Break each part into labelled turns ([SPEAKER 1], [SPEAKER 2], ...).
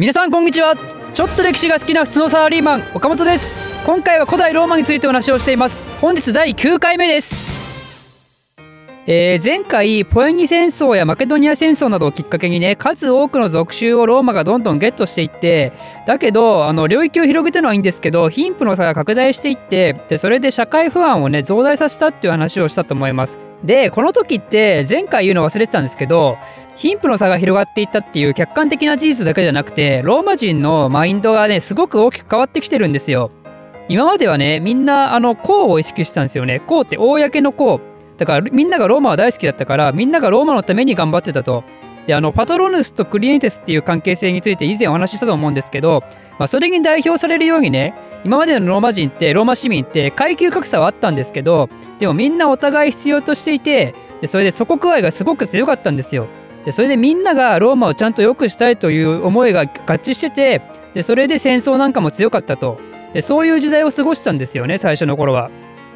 [SPEAKER 1] 皆さんこんにちは。ちょっと歴史が好きな普通のサラリーマン岡本です。今回は古代ローマについてお話をしています。本日第9回目です。えー、前回ポエニ戦争やマケドニア戦争などをきっかけにね数多くの属州をローマがどんどんゲットしていってだけどあの領域を広げたのはいいんですけど貧富の差が拡大していってでそれで社会不安をね増大させたっていう話をしたと思います。でこの時って前回言うの忘れてたんですけど貧富の差が広がっていったっていう客観的な事実だけじゃなくてローマ人のマインドがねすごく大きく変わってきてるんですよ。今まではねみんなあの公を意識してたんですよね。公って公の公。だからみんながローマは大好きだったからみんながローマのために頑張ってたと。であのパトロヌスとクリエンテスっていう関係性について以前お話ししたと思うんですけど、まあ、それに代表されるようにね今までのローマ人ってローマ市民って階級格差はあったんですけどでもみんなお互い必要としていてでそれで祖国愛がすごく強かったんですよ。でそれでみんながローマをちゃんと良くしたいという思いが合致しててでそれで戦争なんかも強かったとでそういう時代を過ごしたんですよね最初の頃は。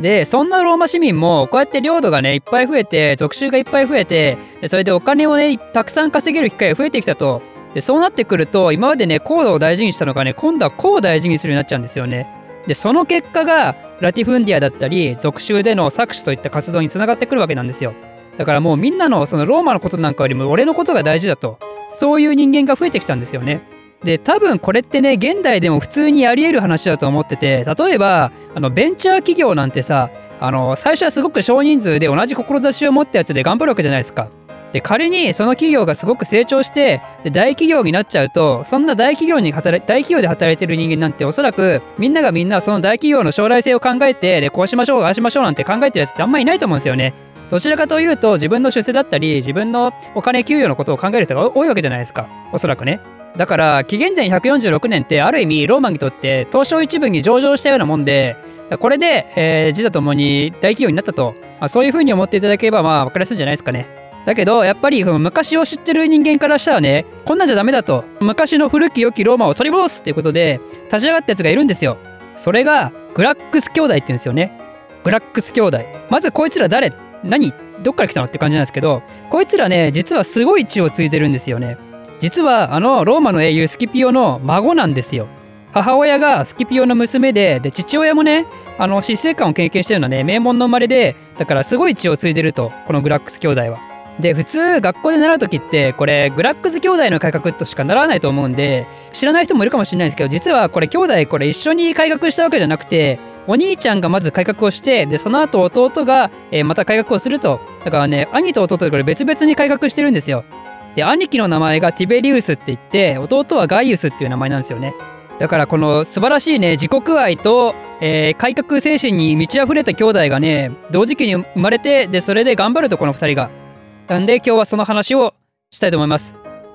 [SPEAKER 1] でそんなローマ市民もこうやって領土がねいっぱい増えて属州がいっぱい増えてそれでお金をねたくさん稼げる機会が増えてきたと。でそうなってくると今までね高度を大事にしたのがね今度はこう大事にするようになっちゃうんですよね。でその結果がラティフンディアだったり属州での搾取といった活動につながってくるわけなんですよ。だからもうみんなのそのローマのことなんかよりも俺のことが大事だと。そういう人間が増えてきたんですよね。で多分これってね現代でも普通にあり得る話だと思ってて例えばあのベンチャー企業なんてさあの最初はすごく少人数で同じ志を持ったやつで頑張るわけじゃないですか。で仮にその企業がすごく成長してで大企業になっちゃうとそんな大企業に働大企業で働いてる人間なんておそらくみんながみんなその大企業の将来性を考えてでこうしましょうああしましょうなんて考えてるやつってあんまいないと思うんですよね。どちらかというと自分の出世だったり自分のお金給与のことを考える人が多いわけじゃないですかおそらくね。だから紀元前146年ってある意味ローマにとって東証一部に上場したようなもんでこれで、えー、自他ともに大企業になったと、まあ、そういうふうに思っていただければまあ分かりやすいんじゃないですかね。だけどやっぱり昔を知ってる人間からしたらねこんなんじゃダメだと昔の古き良きローマを取り戻すっていうことで立ち上がったやつがいるんですよ。それがグラックス兄弟って言うんですよね。グラックス兄弟。まずこいつら誰？何？どっから来たの？って感じなんですけどこいつらね実はすごい血を継いでるんですよね。実はあのローマの英雄スキピオの孫なんですよ。母親がスキピオの娘でで父親もねあの死生観を経験したようなね名門の生まれでだからすごい血を継いでるとこのグラックス兄弟は。で普通学校で習う時ってこれグラックス兄弟の改革としか習わないと思うんで知らない人もいるかもしれないですけど実はこれ兄弟これ一緒に改革したわけじゃなくてお兄ちゃんがまず改革をしてでその後弟が、えー、また改革をするとだからね兄と弟でこれ別々に改革してるんですよ。で兄貴の名前がティベリウスって言って弟はガイウスっていう名前なんですよね。だからこの素晴らしいね自国愛と、えー、改革精神に満ち溢れた兄弟がね同時期に生まれてでそれで頑張るとこの2人が。なんで今日はその話をしたいと思います。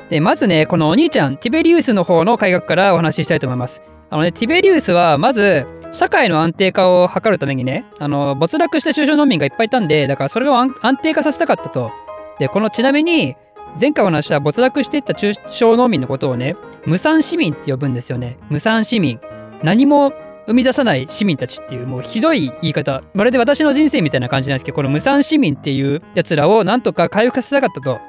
[SPEAKER 1] でまずねこのお兄ちゃんティベリウスの方の改革からお話ししたいと思います。あのねティベリウスはまず社会の安定化を図るためにねあの没落した中小農民がいっぱいいたんでだからそれを安定化させたかったと。でこのちなみに前回お話した没落していった中小農民のことをね、無産市民って呼ぶんですよね。無産市民。何も生み出さない市民たちっていうもうひどい言い方。まるで私の人生みたいな感じなんですけど、この無産市民っていうやつらをなんとか回復させたかったと。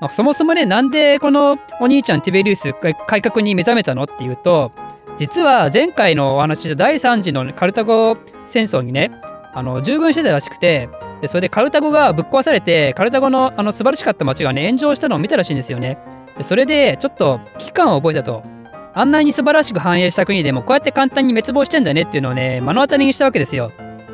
[SPEAKER 1] まあ、そもそもね、なんでこのお兄ちゃんティベリウス改革に目覚めたのっていうと、実は前回のお話で第3次のカルタゴ戦争にね、あの従軍してたらしくて、でそれでカルタゴがぶっ壊されてカルタゴのあの素晴らしかった街がね炎上したのを見たらしいんですよね。でそれでちょっと危機感を覚えたと。あんなに素晴らしく繁栄した国でもこうやって簡単に滅亡してんだねっていうのをね目の当たりにしたわけですよ。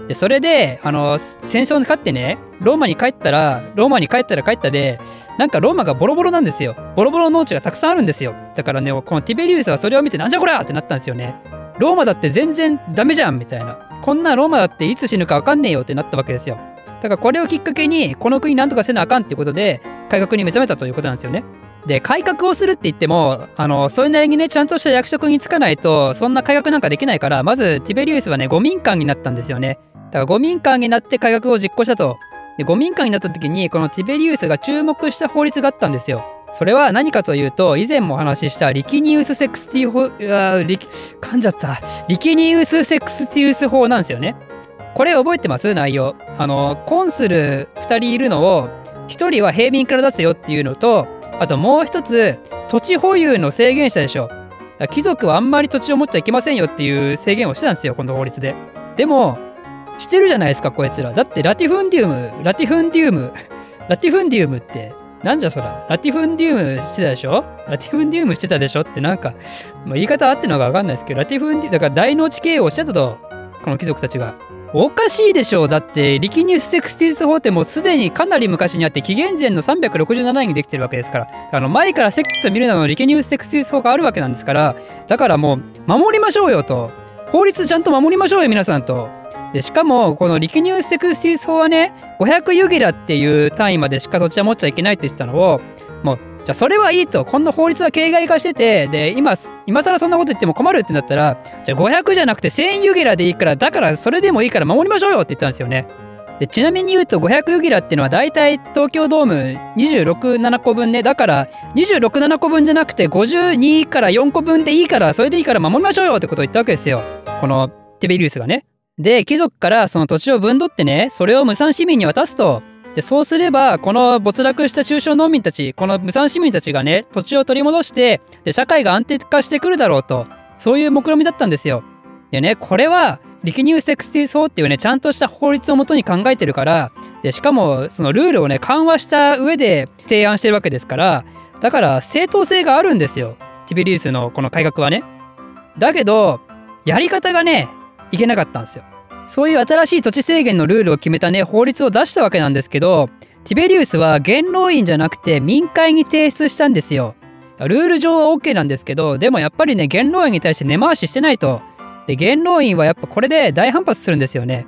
[SPEAKER 1] でそれであの戦争に勝ってねローマに帰ったらローマに帰ったら帰ったでなんかローマがボロボロなんですよ。ボロボロの農地がたくさんあるんですよ。だからねこのティベリウスはそれを見てなんじゃこりゃってなったんですよね。ローマだって全然ダメじゃんみたいなこんなローマだっていつ死ぬか分かんねえよってなったわけですよだからこれをきっかけにこの国なんとかせなあかんっていうことで改革に目覚めたということなんですよね。で改革をするって言ってもあのそれなりにねちゃんとした役職に就かないとそんな改革なんかできないからまずティベリウスはね五民間になったんですよね。だから五民間になって改革を実行したと。で護民官になった時にこのティベリウスが注目した法律があったんですよ。それは何かというと以前もお話ししたリキニウス・セクスティ法あリ噛んじゃったリキニウス・セクスティウス法なんですよね。これ覚えてます？内容。あの、コンスル2人いるのを、1人は平民から出せよっていうのと、あともう一つ、土地保有の制限者でしょ。貴族はあんまり土地を持っちゃいけませんよっていう制限をしてたんですよ、この法律で。でも、してるじゃないですか、こいつら。だってラティフンディウム、ラティフンディウム、ラティフンディウムってなんじゃそら、ラティフンディウムしてたでしょ？ラティフンディウムしてたでしょってなんか、まあ、言い方合ってのかわかんないですけど、ラティフンディ、だから大農地経営をしてたと、この貴族たちが。おかしいでしょうだって、リキニウス・セクスティウス法ってもうすでにかなり昔にあって、紀元前の367年にできてるわけですから、あの前からセックスを見るなのリキニウス・セクスティウス法があるわけなんですから、だからもう、守りましょうよと。法律ちゃんと守りましょうよ、皆さんと。でしかもこのリキニウス・セクスティス法はね500ユギラっていう単位までしか土地は持っちゃいけないって言ってたのをもうじゃあそれはいいとこんな法律は形骸化しててで今今更そんなこと言っても困るってなったらじゃあ500じゃなくて1000ユギラでいいからだからそれでもいいから守りましょうよって言ったんですよね。でちなみに言うと500ユギラっていうのはだいたい東京ドーム267個分ねだから267個分じゃなくて52から4個分でいいからそれでいいから守りましょうよってことを言ったわけですよこのティベリウスがね。で、貴族からその土地を分取ってね、それを無産市民に渡すと。で、そうすれば、この没落した中小農民たち、この無産市民たちがね、土地を取り戻して、で、社会が安定化してくるだろうと。そういう目論みだったんですよ。でね、これは、リキニューセクスティ法っていうね、ちゃんとした法律をもとに考えてるから、で、しかも、そのルールをね、緩和した上で提案してるわけですから、だから正当性があるんですよ。ティベリウスのこの改革はね。だけど、やり方がね、いけなかったんですよ。そういう新しい土地制限のルールを決めたね、法律を出したわけなんですけど、ティベリウスは元老院じゃなくて民会に提出したんですよ。ルール上は OK なんですけど、でもやっぱりね、元老院に対して根回ししてないと。で、元老院はやっぱこれで大反発するんですよね。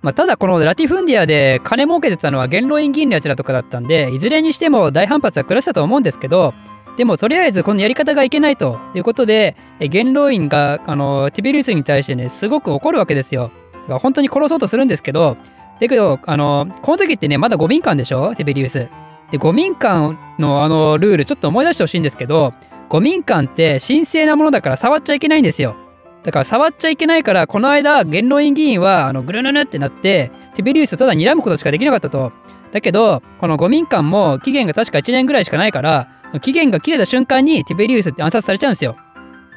[SPEAKER 1] まあ、ただこのラティフンディアで金儲けてたのは元老院議員のやつらとかだったんで、いずれにしても大反発は下したと思うんですけど、でもとりあえずこのやり方がいけないということで、元老院があのティベリウスに対してね、すごく怒るわけですよ。本当に殺そうとするんですけど、だけど、あの、この時ってね、まだ5民間でしょ？ティベリウス。で、5民間のあのルールちょっと思い出してほしいんですけど、5民間って神聖なものだから触っちゃいけないんですよ。だから触っちゃいけないから、この間、元老院議員はあのぐるぬぬってなって、ティベリウスをただ睨むことしかできなかったと。だけど、この5民間も期限が確か1年ぐらいしかないから、期限が切れた瞬間にティベリウスって暗殺されちゃうんですよ。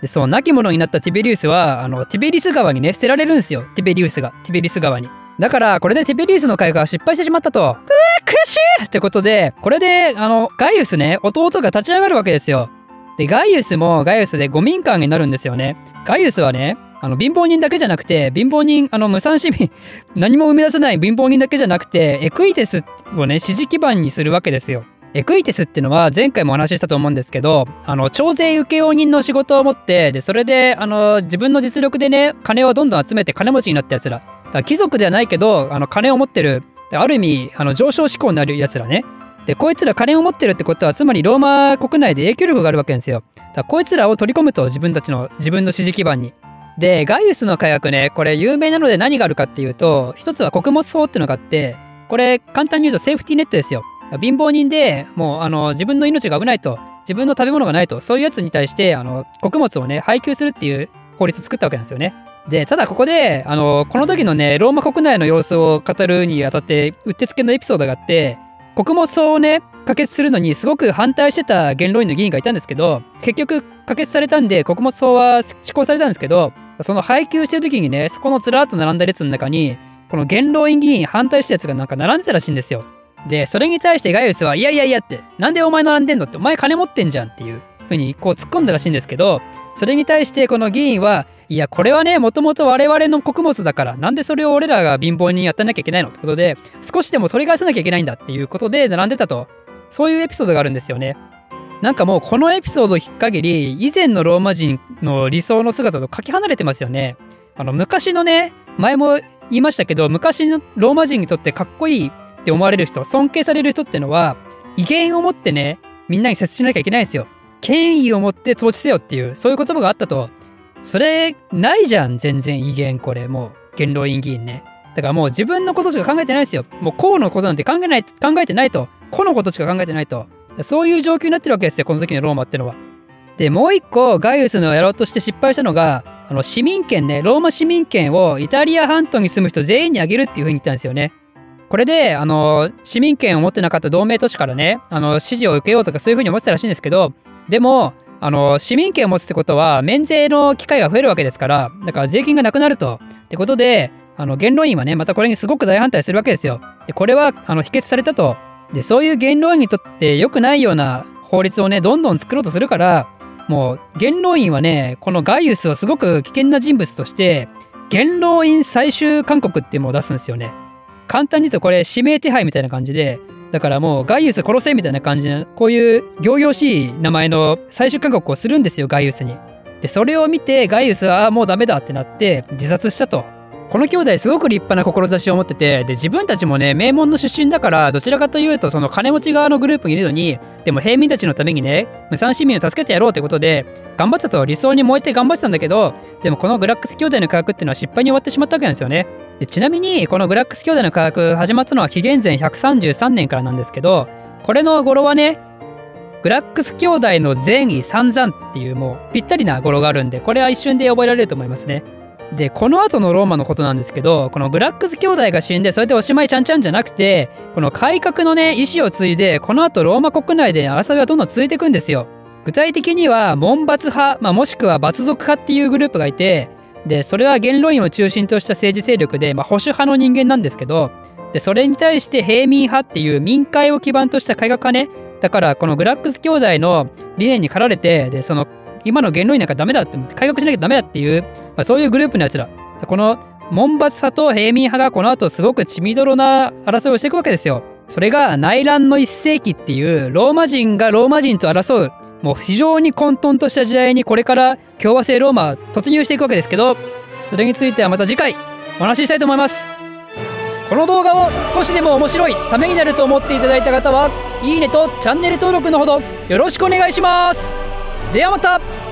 [SPEAKER 1] で、そう、亡き者になったティベリウスは、あの、ティベリス川にね、捨てられるんですよ。ティベリウスが。ティベリス川に。だから、これでティベリウスの会が失敗してしまったと。うわ、悔しいってことで、これで、あの、ガイウスね、弟が立ち上がるわけですよ。で、ガイウスもガイウスで5民間になるんですよね。ガイウスはね、あの、貧乏人だけじゃなくて、貧乏人、あの、無産市民、何も生み出せない貧乏人だけじゃなくて、エクイテスをね、支持基盤にするわけですよ。エクイテスっていうのは前回もお話ししたと思うんですけど、あの、徴税請負人の仕事を持って、で、それで、あの、自分の実力でね、金をどんどん集めて金持ちになったやつら。だから貴族ではないけど、あの、金を持ってる、ある意味、あの、上昇志向になるやつらね。で、こいつら金を持ってるってことは、つまりローマ国内で影響力があるわけですよ。だこいつらを取り込むと、自分たちの、自分の支持基盤に。で、ガイウスの火薬ね、これ有名なので何があるかっていうと、一つは穀物法っていうのがあって、これ簡単に言うとセーフティーネットですよ。貧乏人でもうあの自分の命が危ないと自分の食べ物がないとそういうやつに対してあの穀物をね配給するっていう法律を作ったわけなんですよね。でただここであのこの時のねローマ国内の様子を語るにあたってうってつけのエピソードがあって穀物をね可決するのにすごく反対してた元老院の議員がいたんですけど結局可決されたんで穀物法は施行されたんですけどその配給してる時にねそこのずらっと並んだ列の中にこの元老院議員反対したやつがなんか並んでたらしいんですよ。で、それに対してガイウスは、いやいやいやって、なんでお前並んでんのって、お前金持ってんじゃんっていうふうにこう突っ込んだらしいんですけど、それに対してこの議員は、いや、これはね、もともと我々の穀物だから、なんでそれを俺らが貧乏にやってなきゃいけないのってことで、少しでも取り返さなきゃいけないんだっていうことで並んでたと。そういうエピソードがあるんですよね。なんかもうこのエピソードを引っ限り、以前のローマ人の理想の姿とかけ離れてますよね。あの、昔のね、前も言いましたけど、昔のローマ人にとってかっこいいって思われる人、尊敬される人ってのは、威厳を持ってね、みんなに接しなきゃいけないんですよ。権威を持って統治せよっていう、そういう言葉があったと。それ、ないじゃん、全然威厳、これ、もう、元老院議員ね。だからもう自分のことしか考えてないですよ。もう公のことなんて考えない、考えてないと。個のことしか考えてないと。そういう状況になってるわけですよ、この時のローマってのは。で、もう一個、ガイウスのやろうとして失敗したのが、あの、市民権ね、ローマ市民権をイタリア半島に住む人全員にあげるっていうふうに言ったんですよね。これで、あの、市民権を持ってなかった同盟都市からね、あの、支持を受けようとかそういうふうに思ってたらしいんですけど、でも、あの市民権を持つってことは免税の機会が増えるわけですからだから税金がなくなるとってことであの言論員はねまたこれにすごく大反対するわけですよ。でこれはあの否決されたとでそういう言論員にとって良くないような法律をねどんどん作ろうとするからもう言論員はねこのガイウスをすごく危険な人物として言論員最終勧告っていうのを出すんですよね。簡単に言うとこれ指名手配みたいな感じでだからもうガイウス殺せみたいな感じのこういう行々しい名前の最終勧告をするんですよガイウスに。でそれを見てガイウスはもうダメだってなって自殺したと。この兄弟すごく立派な志を持っててで自分たちもね名門の出身だからどちらかというとその金持ち側のグループにいるのにでも平民たちのためにね無産市民を助けてやろうってことで頑張ったと理想に燃えて頑張ってたんだけどでもこのグラックス兄弟の科学っていうのは失敗に終わってしまったわけなんですよね。でちなみにこのグラックス兄弟の科学始まったのは紀元前133年からなんですけどこれの語呂はねグラックス兄弟の善意散々っていうもうぴったりな語呂があるんでこれは一瞬で覚えられると思いますね。でこの後のローマのことなんですけどこのグラックス兄弟が死んでそれでおしまいちゃんちゃんじゃなくてこの改革のね意思を継いでこの後ローマ国内で争いはどんどん続いていくんですよ。具体的には門閥派、まあ、もしくは閥族派っていうグループがいてでそれは元老院を中心とした政治勢力で、まあ、保守派の人間なんですけどでそれに対して平民派っていう民会を基盤とした改革派ねだからこのグラックス兄弟の理念に駆られてでその今の元老院なんかダメだって改革しなきゃダメだっていう、まあ、そういうグループのやつら。この門閥派と平民派がこの後すごく血みどろな争いをしていくわけですよ。それが内乱の一世紀っていうローマ人がローマ人と争うもう非常に混沌とした時代にこれから共和制ローマ突入していくわけですけどそれについてはまた次回お話ししたいと思います。この動画を少しでも面白いためになると思っていただいた方はいいねとチャンネル登録のほどよろしくお願いします。ではまた。